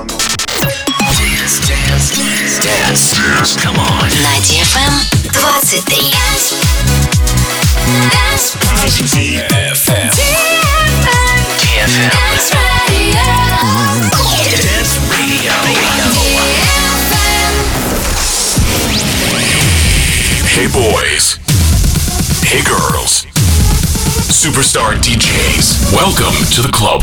Dance, dance, dance, dance. Come on. На DFM 23. DFM. DFM. Dance Radio. Hey boys. Hey girls. Superstar DJs. Welcome to the club.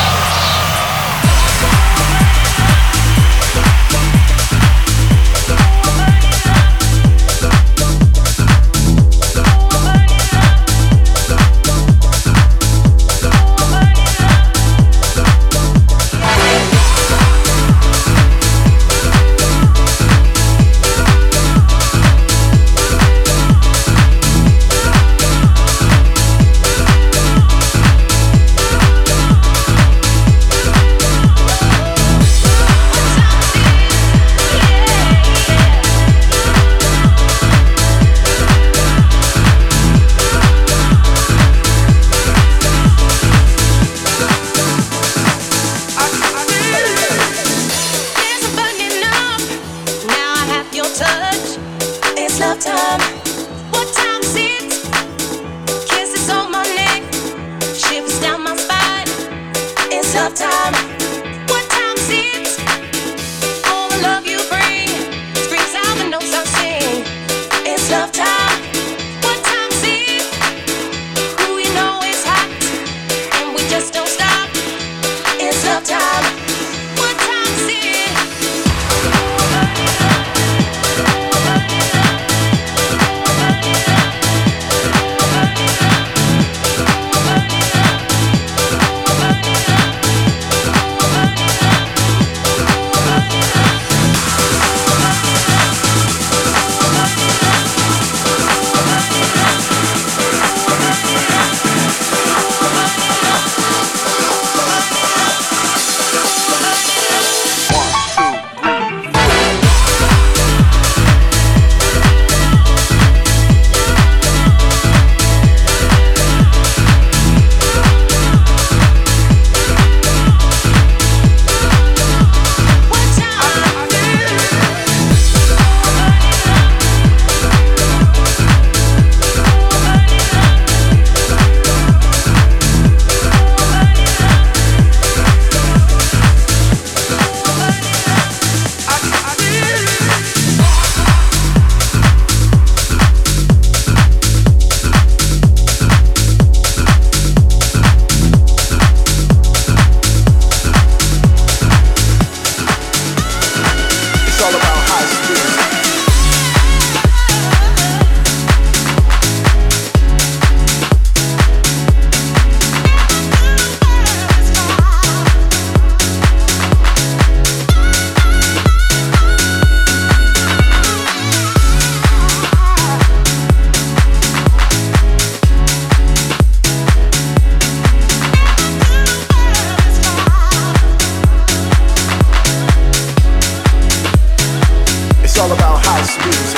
sweet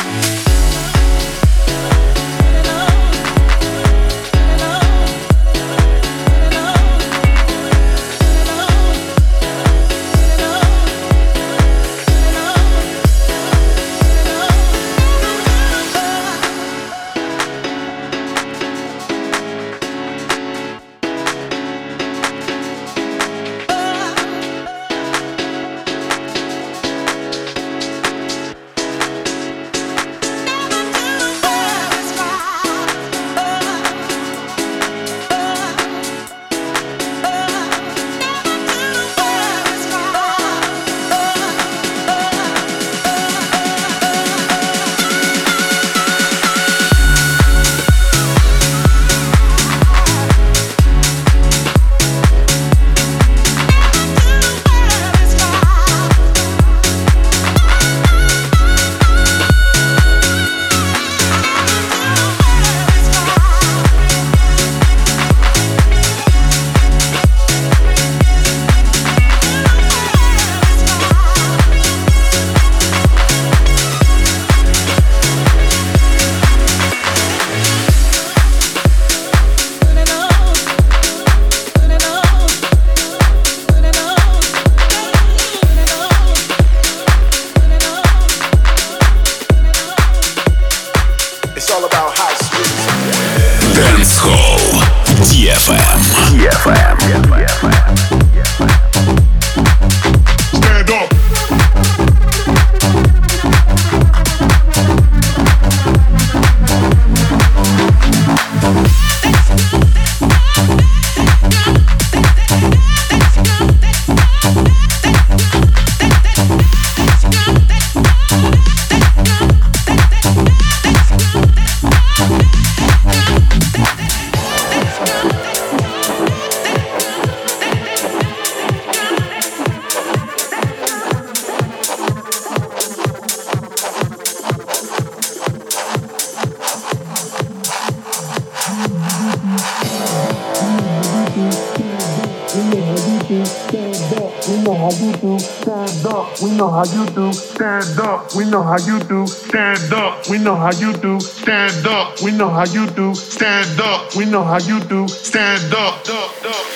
how you do. Stand up. We know how you do. Stand up. We know how you do. Stand up. We know how you do. Stand up. Stand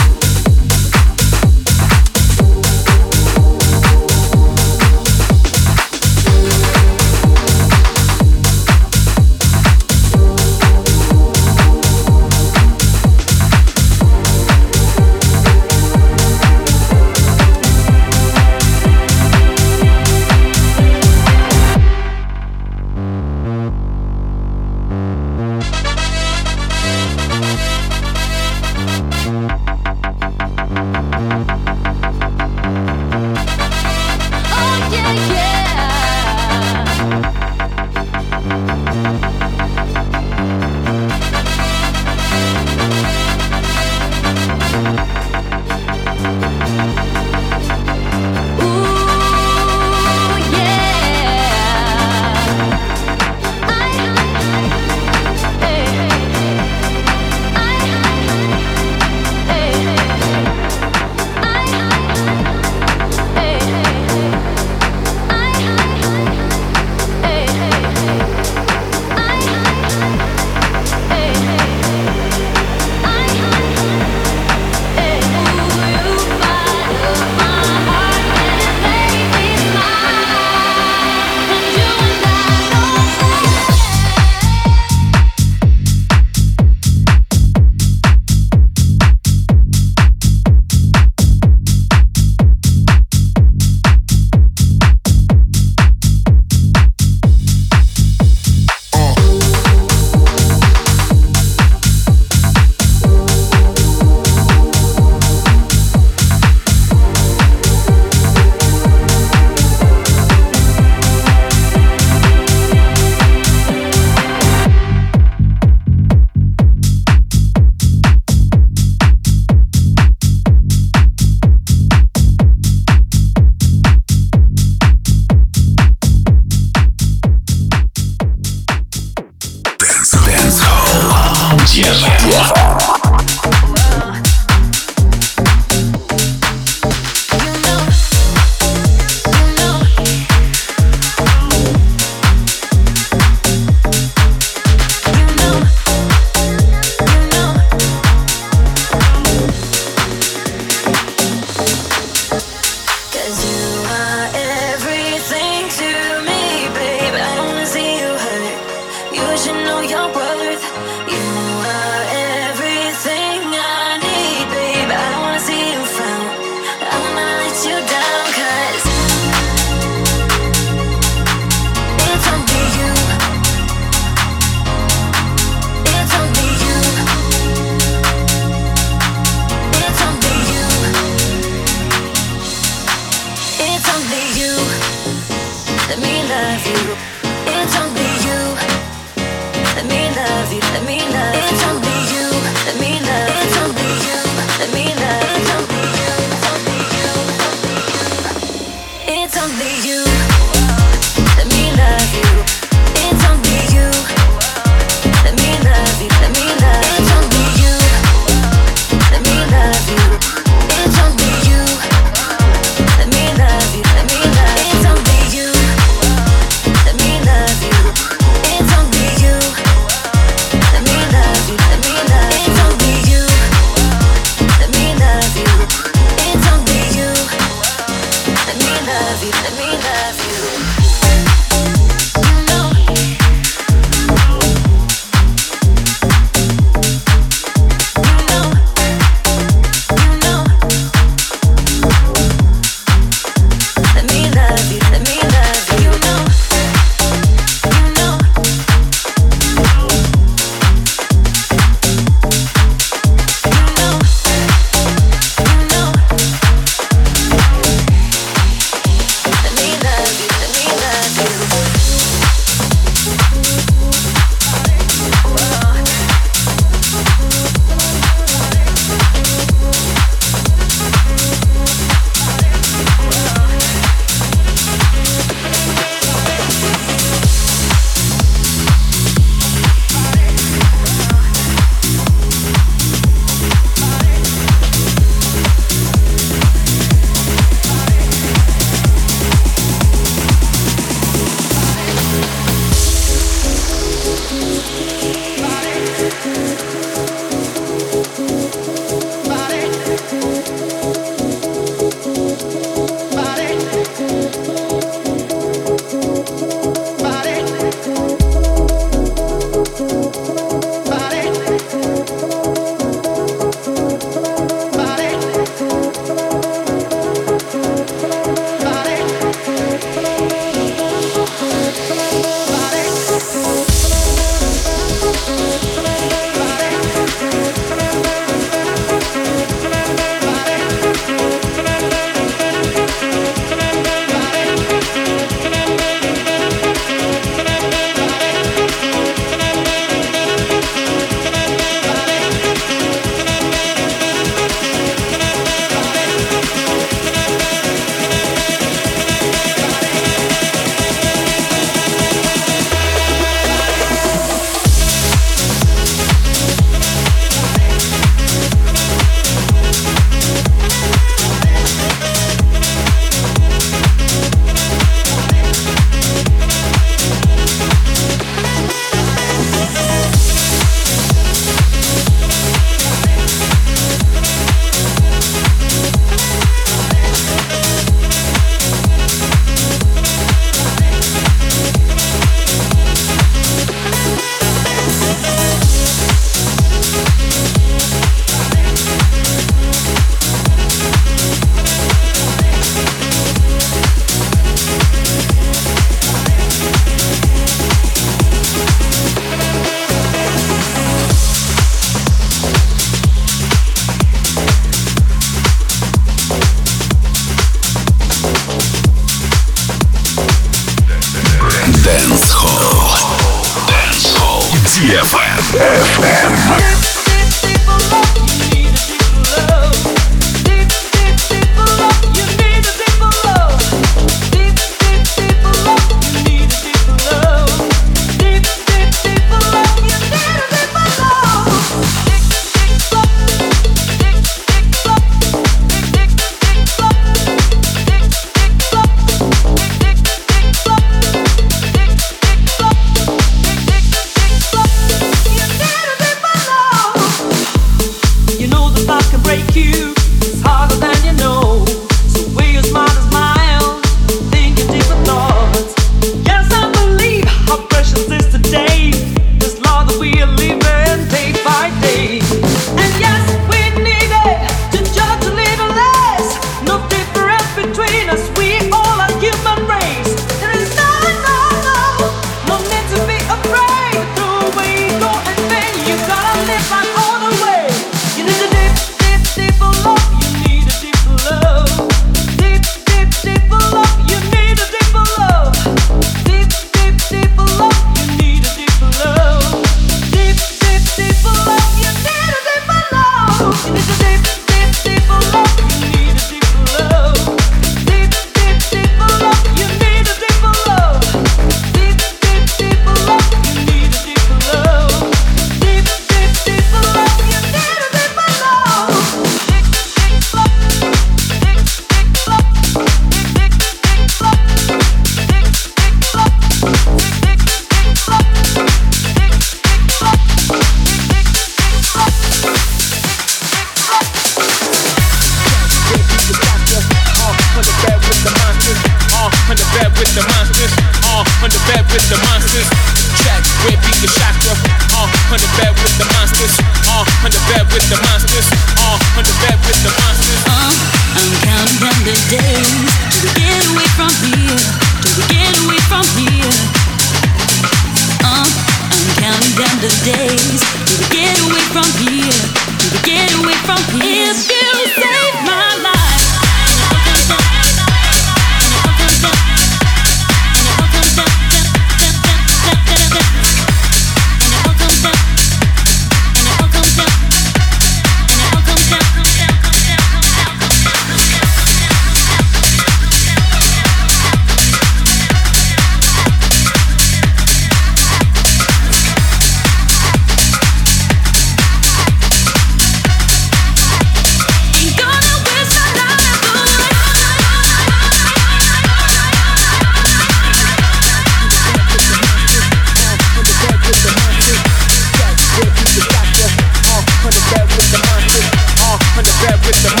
Mr.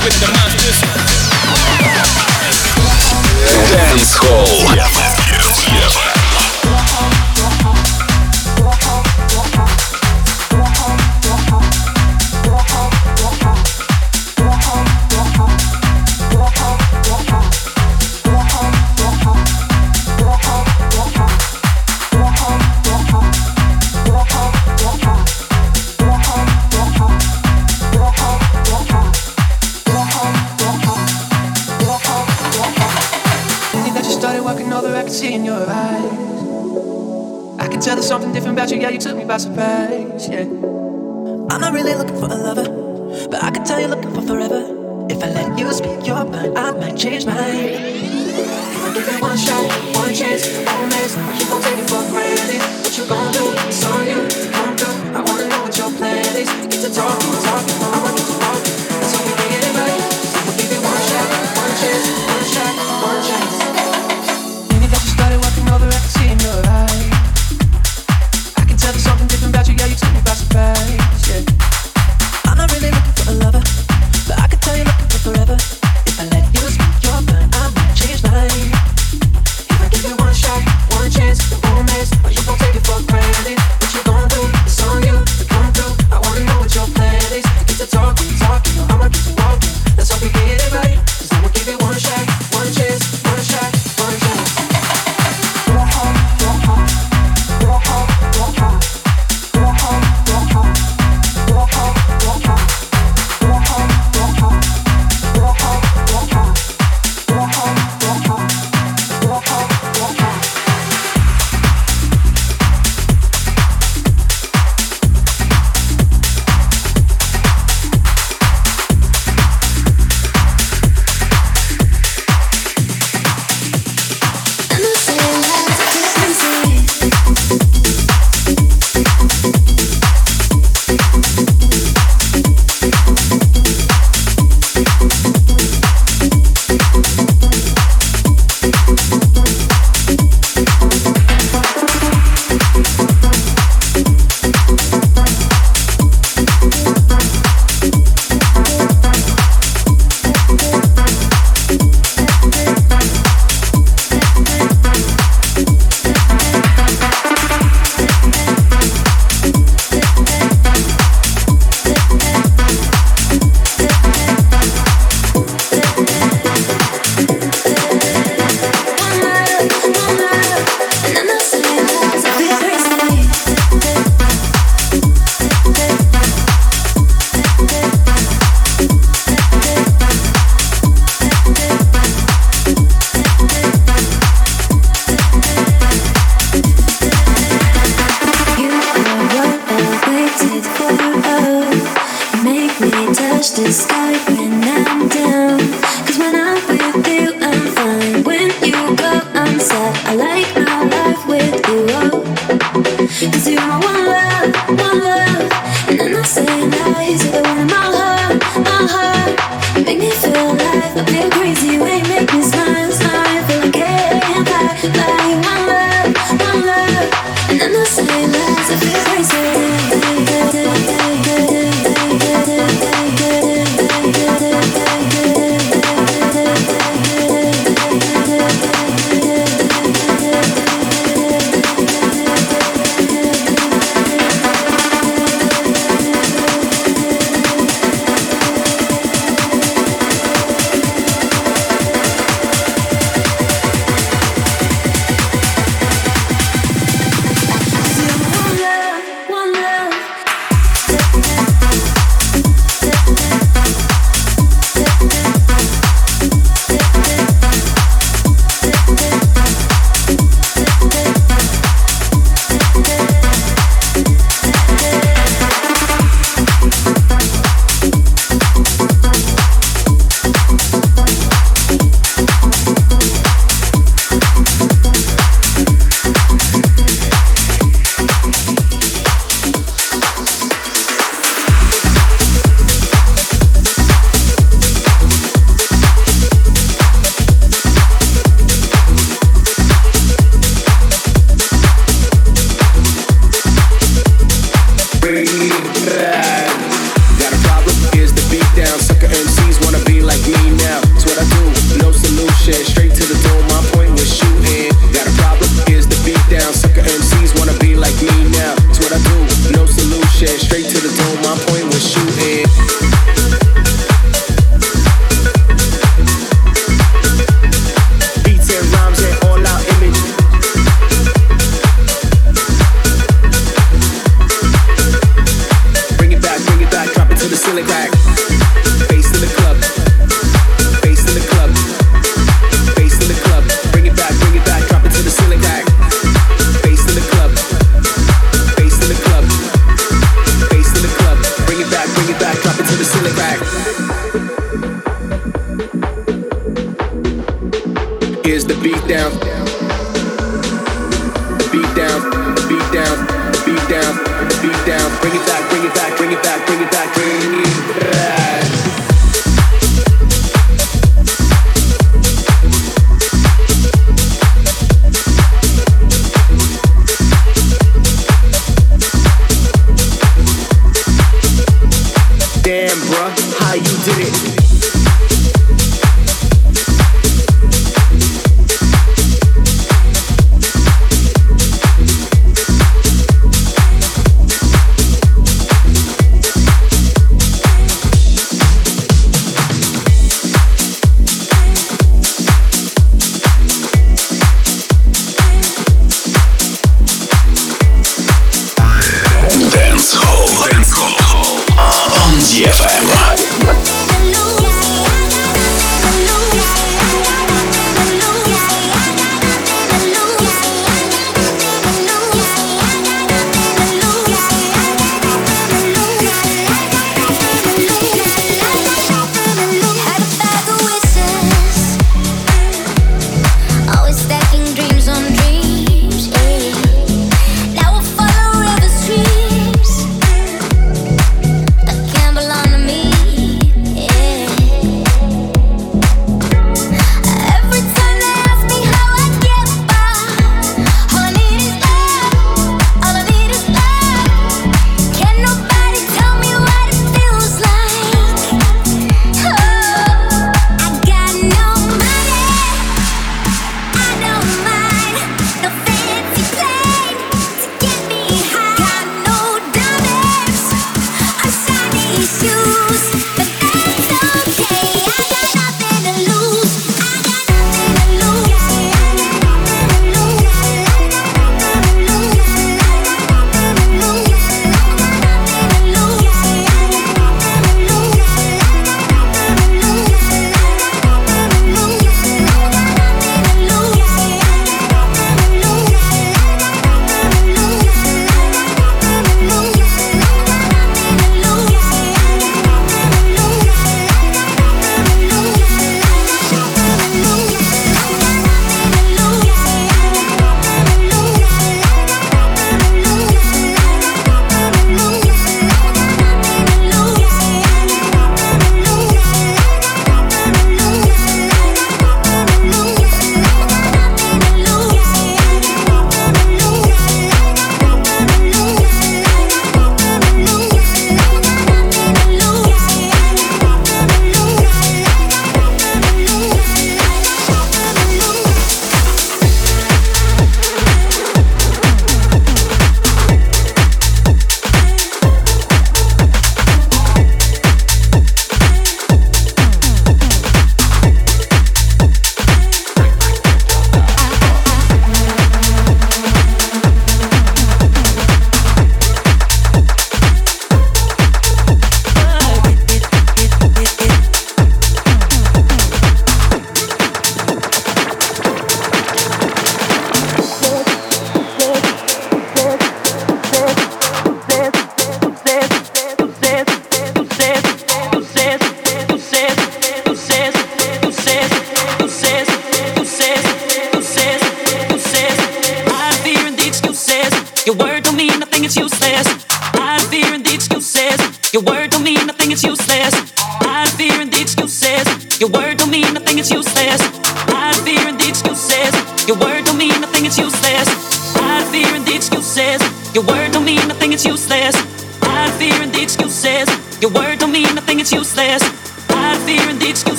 one shot.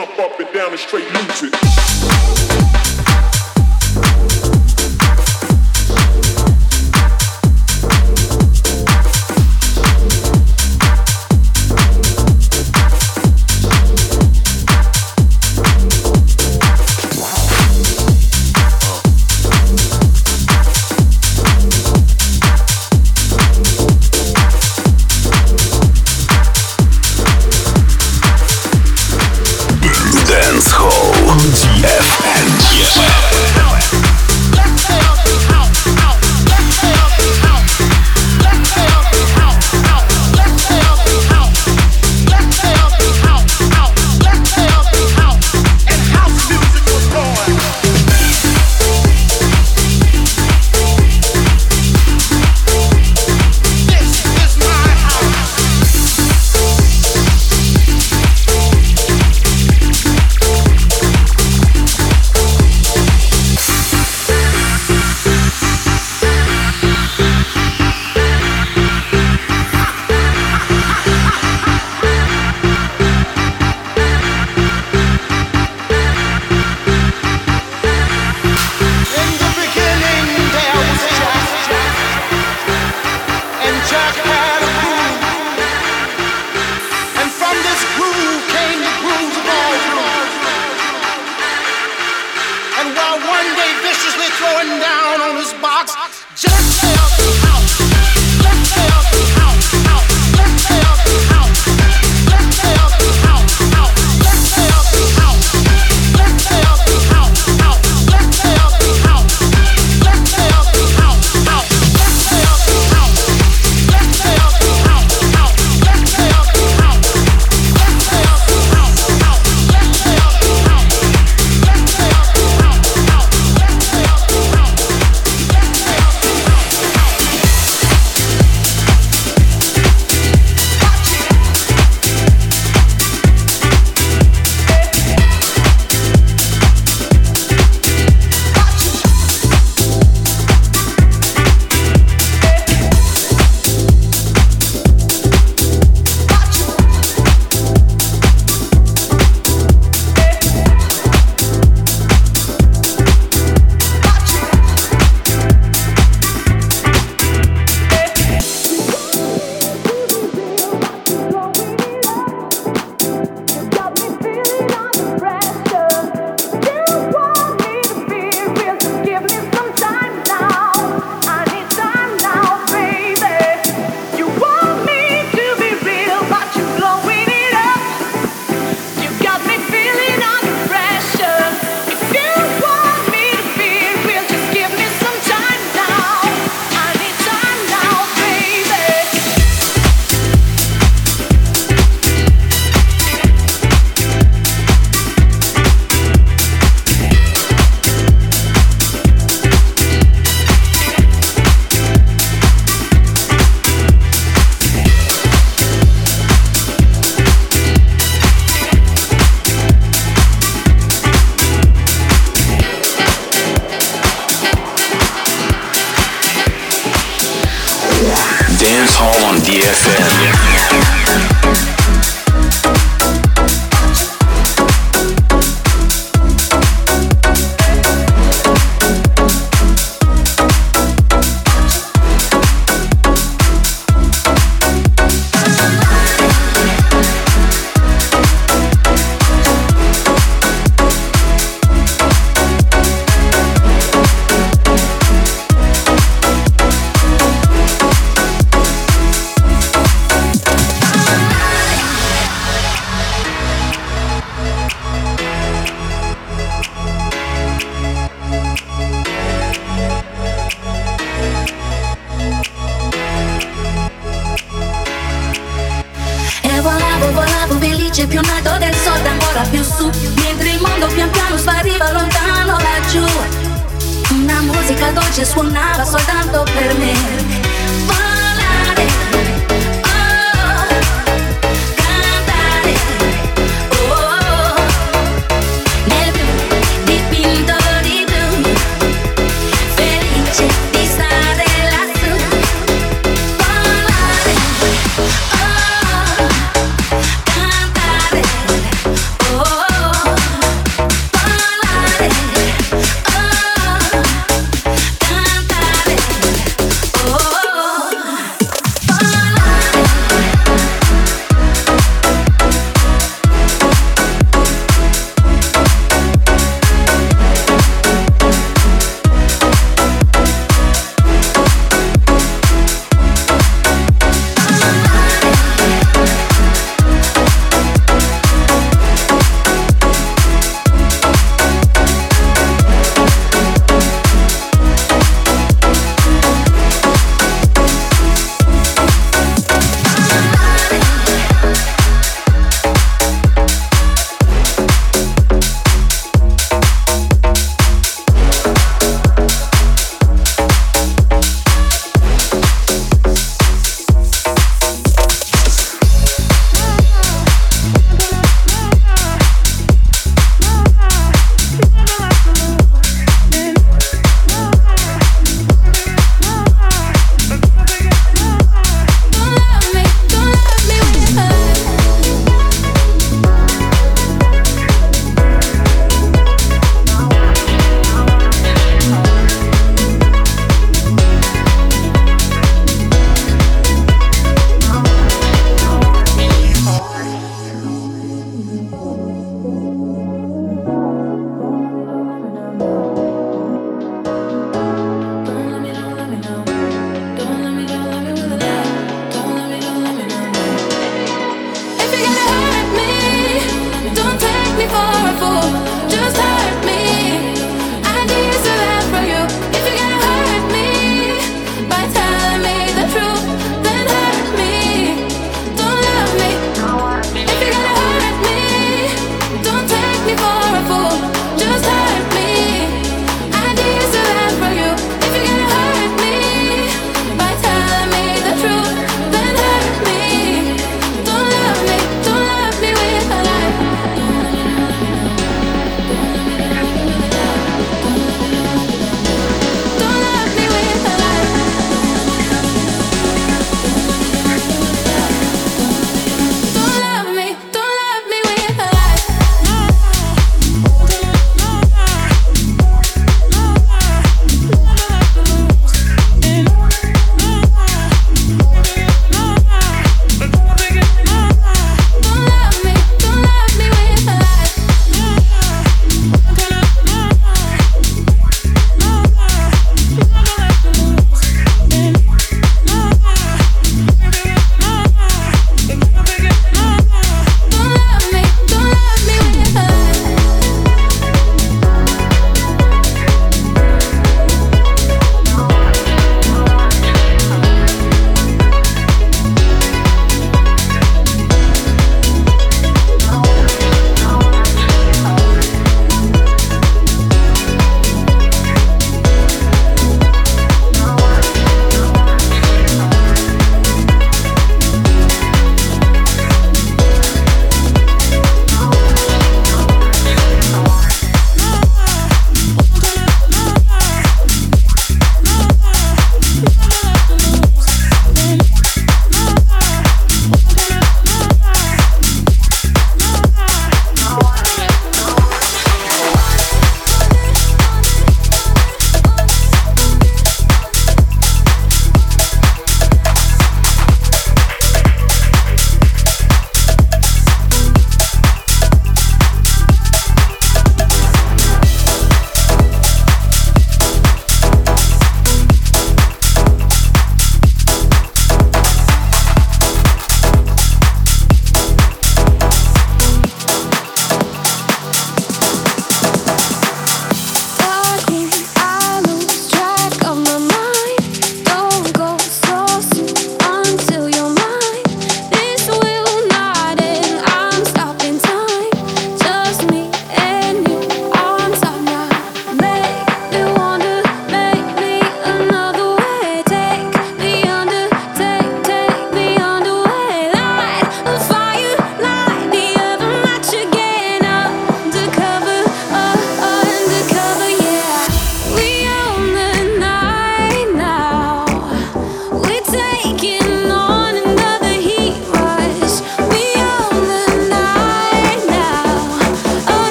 Jump up and down and straight lose it.